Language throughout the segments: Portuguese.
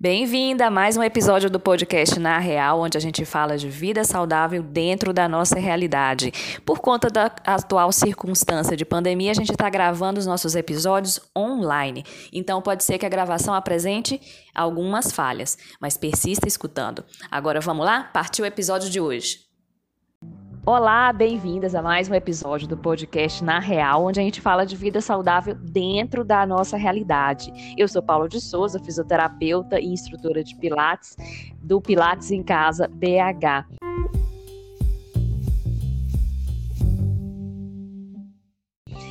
Bem-vinda a mais um episódio do podcast Na Real, onde a gente fala de vida saudável dentro da nossa realidade. Por conta da atual circunstância de pandemia, a gente está gravando os nossos episódios online. Então pode ser que a gravação apresente algumas falhas, mas persista escutando. Agora vamos lá? Partiu o episódio de hoje. Olá, bem-vindas a mais um episódio do podcast Na Real, onde a gente fala de vida saudável dentro da nossa realidade. Eu sou Paula de Souza, fisioterapeuta e instrutora de Pilates, do Pilates em Casa BH.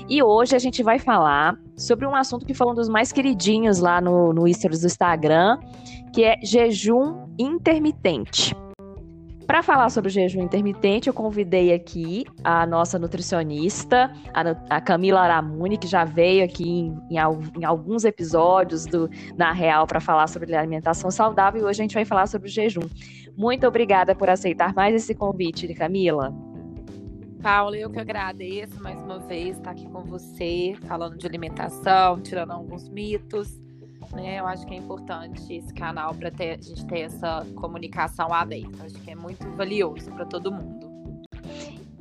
E hoje a gente vai falar sobre um assunto que foi um dos mais queridinhos lá no, no do Instagram, que é jejum intermitente. Para falar sobre o jejum intermitente, eu convidei aqui a nossa nutricionista, a, a Camila Aramuni, que já veio aqui em, em, em alguns episódios do Na Real para falar sobre alimentação saudável e hoje a gente vai falar sobre o jejum. Muito obrigada por aceitar mais esse convite, Camila. Paula, eu que agradeço mais uma vez estar aqui com você, falando de alimentação, tirando alguns mitos né? Eu acho que é importante esse canal para a gente ter essa comunicação aberta. Acho que é muito valioso para todo mundo.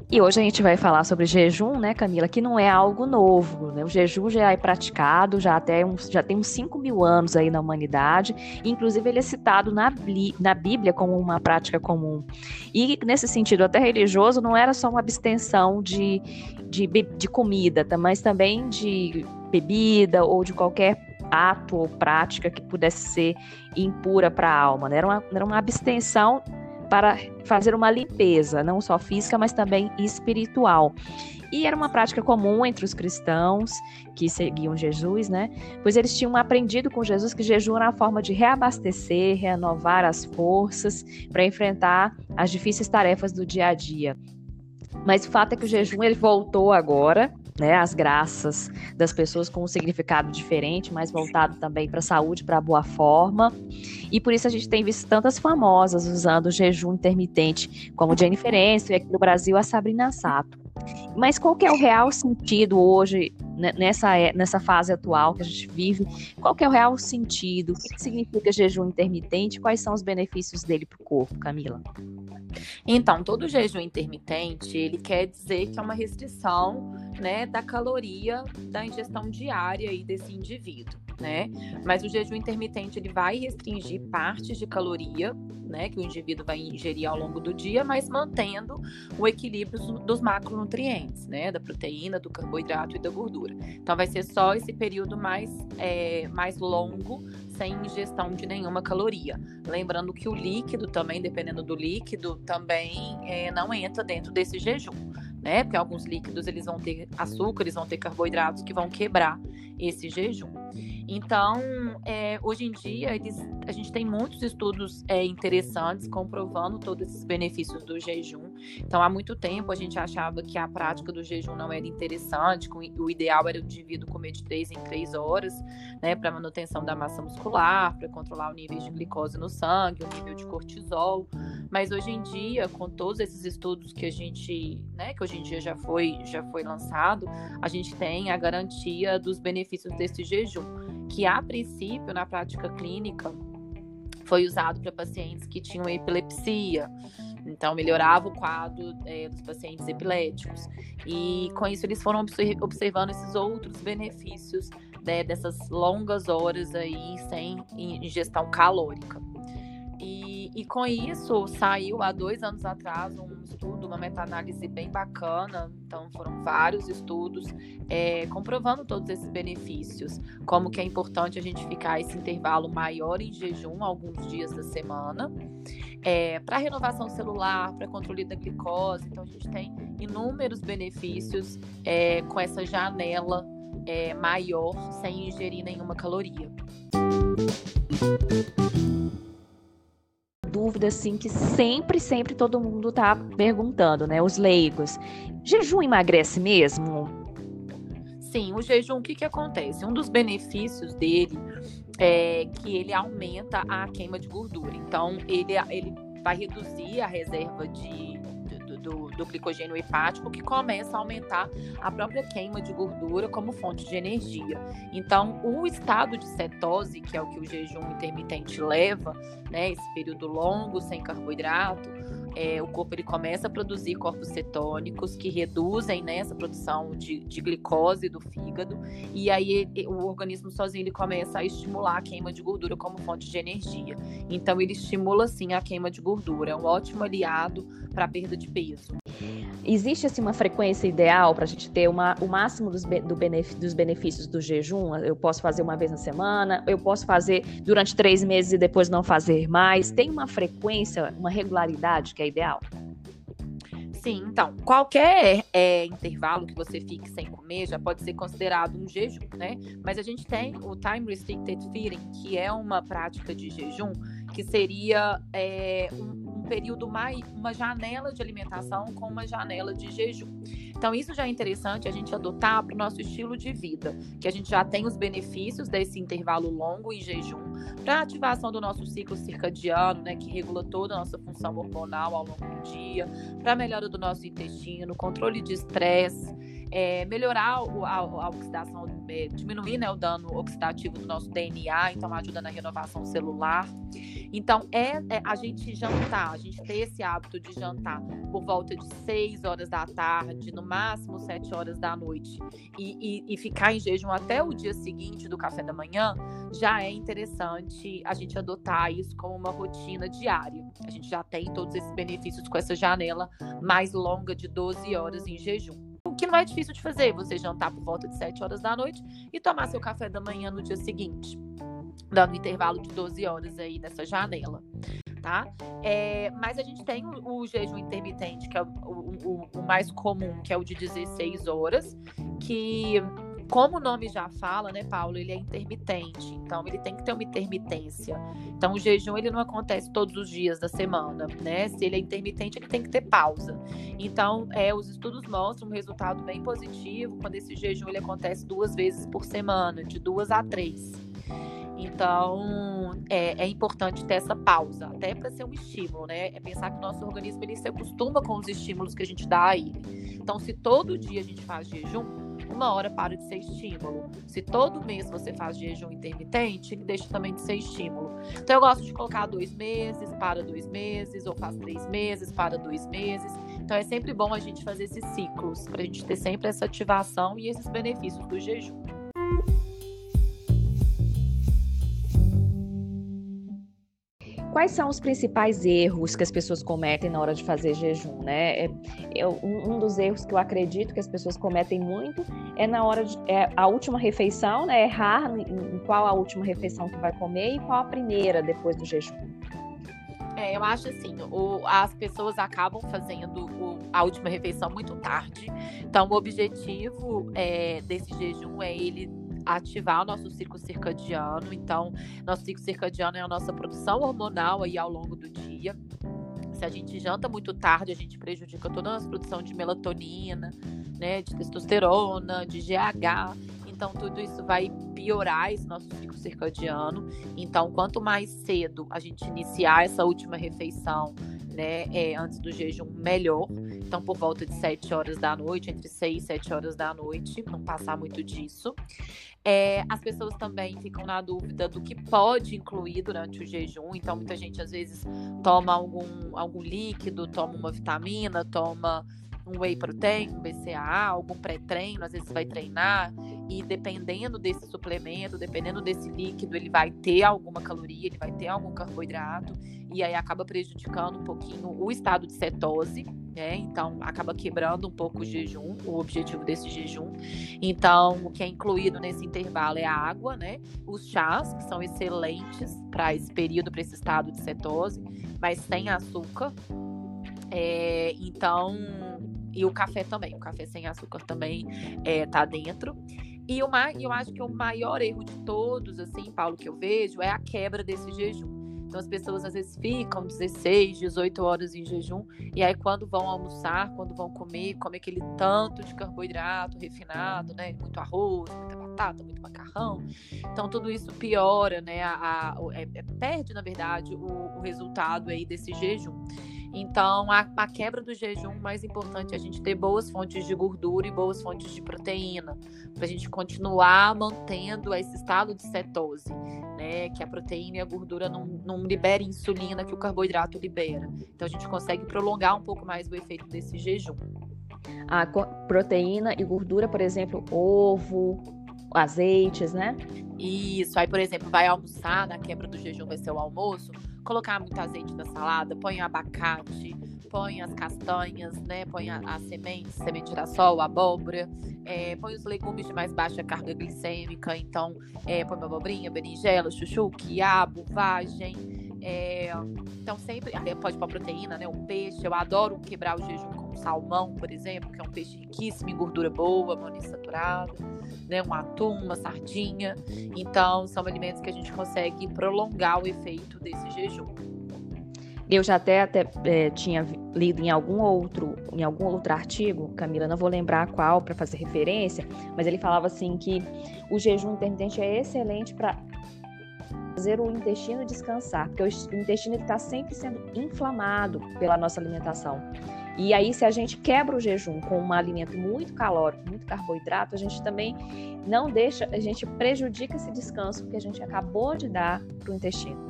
E hoje a gente vai falar sobre jejum, né, Camila, que não é algo novo. Né? O jejum já é praticado, já, até já tem uns 5 mil anos aí na humanidade. Inclusive, ele é citado na, na Bíblia como uma prática comum. E, nesse sentido, até religioso, não era só uma abstenção de, de, de comida, mas também de bebida ou de qualquer ato ou prática que pudesse ser impura para a alma. Né? Era, uma, era uma abstenção para fazer uma limpeza, não só física, mas também espiritual. E era uma prática comum entre os cristãos que seguiam Jesus, né? Pois eles tinham aprendido com Jesus que jejum era a forma de reabastecer, renovar as forças para enfrentar as difíceis tarefas do dia a dia. Mas o fato é que o jejum ele voltou agora, né, as graças das pessoas com um significado diferente, mais voltado também para a saúde, para a boa forma. E por isso a gente tem visto tantas famosas usando o jejum intermitente, como Jennifer Aniston e aqui no Brasil a Sabrina Sato. Mas qual que é o real sentido hoje, nessa, é, nessa fase atual que a gente vive? Qual que é o real sentido? O que significa jejum intermitente? Quais são os benefícios dele para o corpo, Camila? Então, todo jejum intermitente, ele quer dizer que é uma restrição né, da caloria da ingestão diária aí desse indivíduo né? Mas o jejum intermitente ele vai restringir partes de caloria, né, que o indivíduo vai ingerir ao longo do dia, mas mantendo o equilíbrio dos macronutrientes, né, da proteína, do carboidrato e da gordura. Então vai ser só esse período mais é, mais longo sem ingestão de nenhuma caloria. Lembrando que o líquido também, dependendo do líquido, também é, não entra dentro desse jejum né? Porque alguns líquidos eles vão ter açúcar, eles vão ter carboidratos que vão quebrar esse jejum. Então, é, hoje em dia, eles, a gente tem muitos estudos é, interessantes comprovando todos esses benefícios do jejum. Então, há muito tempo a gente achava que a prática do jejum não era interessante, o ideal era o indivíduo comer de 3 em 3 horas, né, para manutenção da massa muscular, para controlar o nível de glicose no sangue, o nível de cortisol. Mas hoje em dia, com todos esses estudos que a gente, né, que hoje em dia já foi, já foi lançado, a gente tem a garantia dos benefícios desse jejum que a princípio na prática clínica foi usado para pacientes que tinham epilepsia, então melhorava o quadro é, dos pacientes epiléticos e com isso eles foram observando esses outros benefícios né, dessas longas horas aí sem ingestão calórica. E, e com isso saiu há dois anos atrás um estudo, uma meta-análise bem bacana. Então foram vários estudos é, comprovando todos esses benefícios, como que é importante a gente ficar esse intervalo maior em jejum alguns dias da semana, é, para renovação celular, para controle da glicose. Então a gente tem inúmeros benefícios é, com essa janela é, maior sem ingerir nenhuma caloria dúvida assim que sempre, sempre todo mundo tá perguntando, né? Os leigos. Jejum emagrece mesmo? Sim, o jejum, o que que acontece? Um dos benefícios dele é que ele aumenta a queima de gordura. Então, ele, ele vai reduzir a reserva de do, do glicogênio hepático, que começa a aumentar a própria queima de gordura como fonte de energia. Então, o estado de cetose, que é o que o jejum intermitente leva, né, esse período longo sem carboidrato, é, o corpo ele começa a produzir corpos cetônicos que reduzem né, essa produção de, de glicose do fígado e aí o organismo sozinho ele começa a estimular a queima de gordura como fonte de energia. Então ele estimula sim a queima de gordura, é um ótimo aliado para a perda de peso. Existe assim uma frequência ideal para a gente ter uma, o máximo dos, do benef, dos benefícios do jejum? Eu posso fazer uma vez na semana, eu posso fazer durante três meses e depois não fazer mais. Tem uma frequência, uma regularidade que é ideal? Sim, então, qualquer é, intervalo que você fique sem comer já pode ser considerado um jejum, né? Mas a gente tem o time restricted feeding, que é uma prática de jejum que seria é, um, período mais, uma janela de alimentação com uma janela de jejum. Então, isso já é interessante a gente adotar para o nosso estilo de vida, que a gente já tem os benefícios desse intervalo longo em jejum, para ativação do nosso ciclo circadiano, né, que regula toda a nossa função hormonal ao longo do dia, para melhora do nosso intestino, controle de estresse é, melhorar a, a, oxidação, é, diminuir né, o dano oxidativo do nosso DNA, então ajuda na renovação celular. Então, é, é, a gente jantar, a gente ter esse hábito de jantar por volta de 6 horas da tarde, no máximo 7 horas da noite, e, e, e ficar em jejum até o dia seguinte do café da manhã, já é interessante a gente adotar isso como uma rotina diária. A gente já tem todos esses benefícios com essa janela mais longa de 12 horas em jejum que não é difícil de fazer, você jantar por volta de 7 horas da noite e tomar seu café da manhã no dia seguinte, dando um intervalo de 12 horas aí nessa janela. Tá? É, mas a gente tem o, o, jejum intermitente, que é o, o, o mais comum, que é o de 16 horas, que como o nome já fala, né, Paulo, ele é intermitente, então ele tem que ter uma intermitência. Então o jejum ele não acontece todos os dias da semana, né? Se ele é intermitente, ele tem que ter pausa. Então, é, os estudos mostram um resultado bem positivo quando esse jejum ele acontece duas vezes por semana, de duas a três. Então, é, é, importante ter essa pausa, até para ser um estímulo, né? É pensar que o nosso organismo ele se acostuma com os estímulos que a gente dá a ele. Então, se todo dia a gente faz jejum, uma hora para de ser estímulo. Se todo mês você faz jejum intermitente, ele deixa também de ser estímulo. Então eu gosto de colocar dois meses, para dois meses, ou faz três meses, para dois meses. Então é sempre bom a gente fazer esses ciclos, para a gente ter sempre essa ativação e esses benefícios do jejum. Quais são os principais erros que as pessoas cometem na hora de fazer jejum, né? É, é um, dos erros que eu acredito que as pessoas cometem muito é na hora de é a última refeição, né? Errar em, em qual a última refeição que vai comer e qual a primeira depois do jejum. É, eu acho assim, o, as pessoas acabam fazendo o, a última refeição muito tarde. Então, o objetivo é, desse jejum é ele ativar o nosso ciclo circadiano. Então, nosso ciclo circadiano é a nossa produção hormonal aí ao longo do dia. Se a gente janta muito tarde, a gente prejudica toda a nossa produção de melatonina, né, de testosterona, de GH. Então, tudo isso vai piorar esse nosso ciclo circadiano. Então, quanto mais cedo a gente iniciar essa última refeição, né, é, antes do jejum, melhor. Então, por volta de 7 horas da noite, entre 6 e 7 horas da noite, não passar muito disso. É, as pessoas também ficam na dúvida do que pode incluir durante o jejum. Então, muita gente às vezes toma algum, algum líquido, toma uma vitamina, toma um whey protein, um BCAA, algum pré-treino, às vezes vai treinar e dependendo desse suplemento, dependendo desse líquido, ele vai ter alguma caloria, ele vai ter algum carboidrato e aí acaba prejudicando um pouquinho o estado de cetose, né? Então acaba quebrando um pouco o jejum, o objetivo desse jejum. Então, o que é incluído nesse intervalo é a água, né? Os chás, que são excelentes para esse período, para esse estado de cetose, mas sem açúcar. É, então, e o café também. O café sem açúcar também é, tá dentro. E uma, eu acho que o maior erro de todos, assim, Paulo, que eu vejo, é a quebra desse jejum. Então as pessoas às vezes ficam 16, 18 horas em jejum e aí quando vão almoçar, quando vão comer, come aquele tanto de carboidrato refinado, né? Muito arroz, muita batata, muito macarrão. Então tudo isso piora, né? A, a é, é, perde na verdade o, o resultado aí desse jejum. Então, a, a quebra do jejum, mais importante é a gente ter boas fontes de gordura e boas fontes de proteína, para a gente continuar mantendo esse estado de cetose, né? Que a proteína e a gordura não, não liberem insulina que o carboidrato libera. Então, a gente consegue prolongar um pouco mais o efeito desse jejum. A proteína e gordura, por exemplo, ovo, azeites, né? Isso. Aí, por exemplo, vai almoçar, na quebra do jejum vai ser o almoço, colocar muito azeite na salada, põe abacate, põe as castanhas, né? Põe as sementes, semente de girassol, abóbora, é, põe os legumes de mais baixa carga glicêmica, então é, põe abobrinha, berinjela, chuchu, quiabo, vagem. É, então sempre pode pôr proteína, né? Um peixe. Eu adoro quebrar o jejum com salmão, por exemplo, que é um peixe riquíssimo em gordura boa, monoinsaturada, né? Um atum, uma sardinha. Então são alimentos que a gente consegue prolongar o efeito desse jejum. Eu já até, até é, tinha lido em algum outro em algum outro artigo, Camila, não vou lembrar qual para fazer referência, mas ele falava assim que o jejum intermitente é excelente para fazer o intestino descansar, porque o intestino está sempre sendo inflamado pela nossa alimentação. E aí, se a gente quebra o jejum com um alimento muito calórico, muito carboidrato, a gente também não deixa, a gente prejudica esse descanso que a gente acabou de dar para o intestino.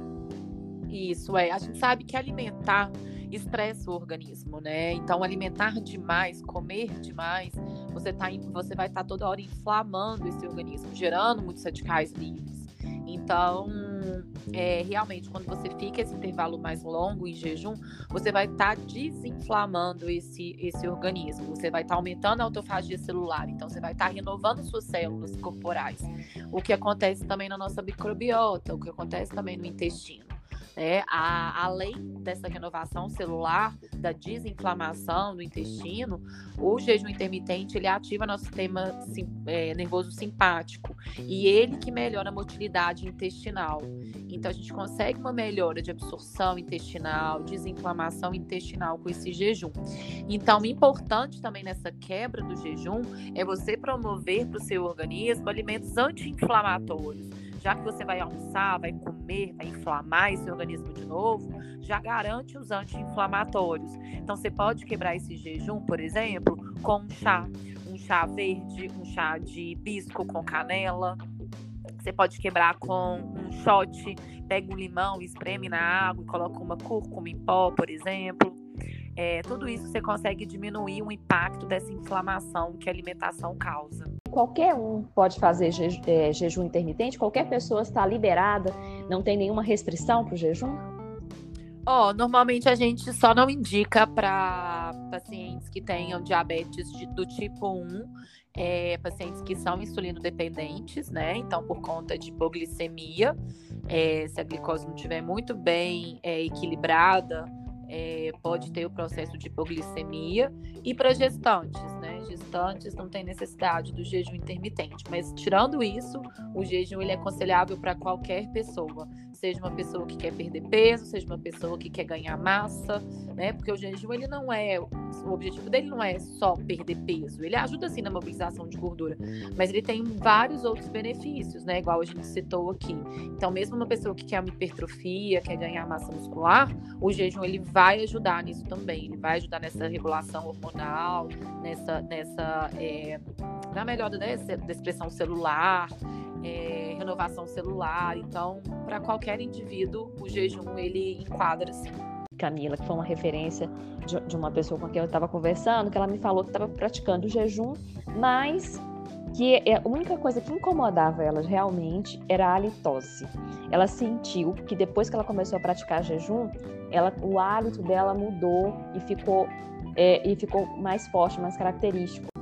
Isso é, a gente sabe que alimentar estressa o organismo, né? Então, alimentar demais, comer demais, você, tá, você vai estar tá toda hora inflamando esse organismo, gerando muitos radicais livres. Então, é, realmente, quando você fica esse intervalo mais longo em jejum, você vai estar tá desinflamando esse, esse organismo, você vai estar tá aumentando a autofagia celular, então você vai estar tá renovando suas células corporais. O que acontece também na nossa microbiota, o que acontece também no intestino. É, a, além dessa renovação celular, da desinflamação do intestino, o jejum intermitente ele ativa nosso sistema sim, é, nervoso simpático e ele que melhora a motilidade intestinal. Então a gente consegue uma melhora de absorção intestinal, desinflamação intestinal com esse jejum. Então, importante também nessa quebra do jejum é você promover para o seu organismo alimentos anti-inflamatórios já que você vai almoçar, vai comer, vai inflamar esse organismo de novo, já garante os anti-inflamatórios. Então, você pode quebrar esse jejum, por exemplo, com um chá, um chá verde, um chá de hibisco com canela. Você pode quebrar com um shot, pega um limão, espreme na água e coloca uma cúrcuma em pó, por exemplo. É, tudo isso você consegue diminuir o impacto dessa inflamação que a alimentação causa. Qualquer um pode fazer é, jejum intermitente? Qualquer pessoa está liberada? Não tem nenhuma restrição para o jejum? Oh, normalmente a gente só não indica para pacientes que tenham diabetes de, do tipo 1, é, pacientes que são insulino dependentes, né? Então, por conta de hipoglicemia, é, se a glicose não estiver muito bem é, equilibrada, é, pode ter o processo de hipoglicemia. E para gestantes, Gestantes não tem necessidade do jejum intermitente. Mas tirando isso, o jejum ele é aconselhável para qualquer pessoa seja uma pessoa que quer perder peso, seja uma pessoa que quer ganhar massa, né? Porque o jejum ele não é o objetivo dele não é só perder peso, ele ajuda sim na mobilização de gordura, mas ele tem vários outros benefícios, né? Igual a gente citou aqui. Então, mesmo uma pessoa que quer uma hipertrofia, quer ganhar massa muscular, o jejum ele vai ajudar nisso também. Ele vai ajudar nessa regulação hormonal, nessa, nessa é, na melhora né, da expressão celular é, renovação celular. Então, para qualquer indivíduo, o jejum ele enquadra assim. Camila, que foi uma referência de, de uma pessoa com quem eu estava conversando, que ela me falou que estava praticando o jejum, mas que é, a única coisa que incomodava ela realmente era a halitose. Ela sentiu que depois que ela começou a praticar jejum, ela, o hálito dela mudou e ficou, é, e ficou mais forte, mais característico.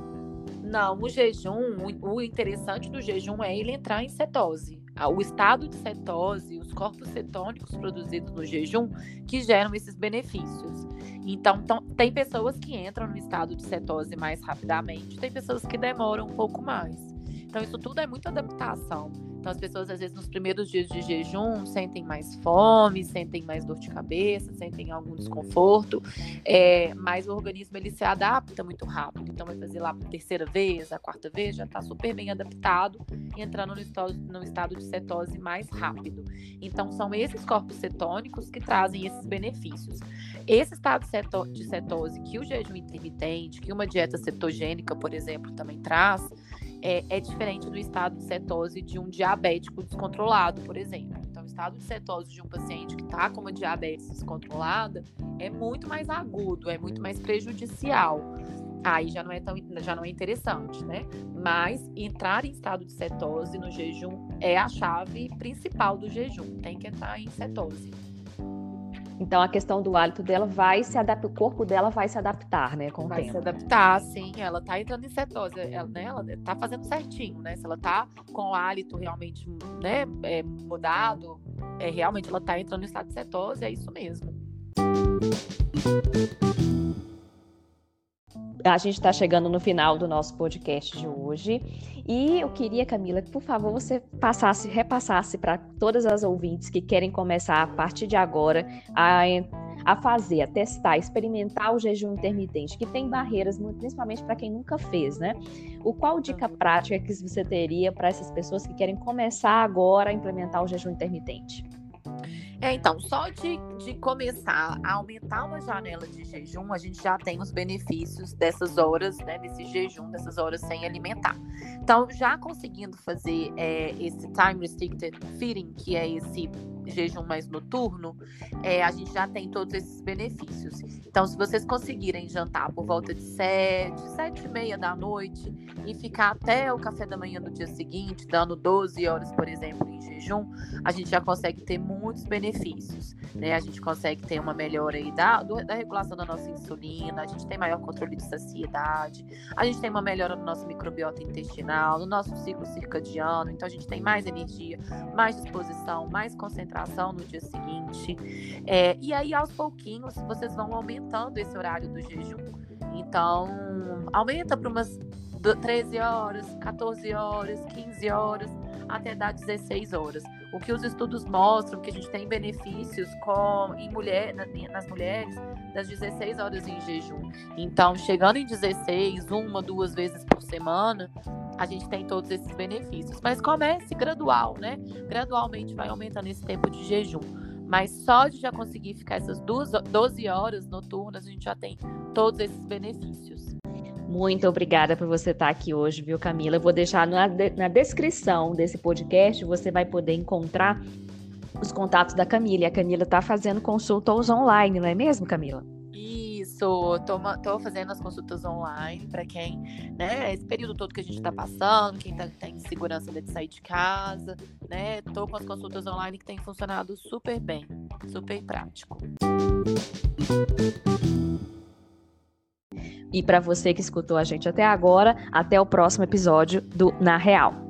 Não, o jejum, o interessante do jejum é ele entrar em cetose. O estado de cetose, os corpos cetônicos produzidos no jejum que geram esses benefícios. Então, então, tem pessoas que entram no estado de cetose mais rapidamente, tem pessoas que demoram um pouco mais. Então, isso tudo é muita adaptação. Então, as pessoas, às vezes, nos primeiros dias de jejum, sentem mais fome, sentem mais dor de cabeça, sentem algum desconforto, é, mas o organismo ele se adapta muito rápido. Então, vai fazer lá a terceira vez, a quarta vez, já está super bem adaptado, entrando no estado, no estado de cetose mais rápido. Então, são esses corpos cetônicos que trazem esses benefícios. Esse estado de cetose que o jejum intermitente, que uma dieta cetogênica, por exemplo, também traz, é, é, diferente do estado de cetose de um diabético descontrolado, por exemplo. Então, o estado de cetose de um paciente que está com uma diabetes descontrolada é muito mais agudo, é muito mais prejudicial. Aí já não é tão já não é interessante, né? Mas entrar em estado de cetose no jejum é a chave principal do jejum. Tem que entrar em cetose. Então a questão do hálito dela vai se adaptar, o corpo dela vai se adaptar, né, com vai o tempo. Vai se adaptar, sim. Ela tá entrando em cetose, ela, né, ela tá fazendo certinho, né? Se ela tá com o hálito realmente, né, é, mudado, é realmente ela tá entrando em estado de cetose, é isso mesmo. A gente está chegando no final do nosso podcast de hoje e eu queria, Camila, que por favor você passasse, repassasse para todas as ouvintes que querem começar a partir de agora a, a fazer, a testar, a experimentar o jejum intermitente, que tem barreiras, principalmente para quem nunca fez, né? O qual dica prática que você teria para essas pessoas que querem começar agora a implementar o jejum intermitente? É, então, só de, de começar a aumentar uma janela de jejum, a gente já tem os benefícios dessas horas, né, desse jejum, dessas horas sem alimentar. Então, já conseguindo fazer é, esse time restricted feeding, que é esse jejum mais noturno, é, a gente já tem todos esses benefícios. Então, se vocês conseguirem jantar por volta de sete, sete e meia da noite e ficar até o café da manhã do dia seguinte, dando 12 horas, por exemplo, em jejum, a gente já consegue ter muitos benefícios. Né? A gente consegue ter uma melhora aí da, da regulação da nossa insulina, a gente tem maior controle de saciedade, a gente tem uma melhora no nosso microbiota intestinal, no nosso ciclo circadiano, então a gente tem mais energia, mais disposição, mais concentração no dia seguinte. É, e aí, aos pouquinhos, vocês vão aumentando esse horário do jejum. Então, aumenta para umas 13 horas, 14 horas, 15 horas até dar 16 horas. O que os estudos mostram que a gente tem benefícios com em mulher, nas mulheres das 16 horas em jejum. Então, chegando em 16, uma, duas vezes por semana, a gente tem todos esses benefícios. Mas comece gradual, né? Gradualmente vai aumentando esse tempo de jejum. Mas só de já conseguir ficar essas duas, 12 horas noturnas, a gente já tem todos esses benefícios. Muito obrigada por você estar aqui hoje, viu, Camila? Eu vou deixar na, na descrição desse podcast, você vai poder encontrar os contatos da Camila. E a Camila está fazendo consultas online, não é mesmo, Camila? Isso, tô, fazendo as consultas online para quem, né, esse período todo que a gente está passando, quem tá em segurança de sair de casa, né, tô com as consultas online que tem funcionado super bem, super prático. E para você que escutou a gente até agora, até o próximo episódio do Na Real.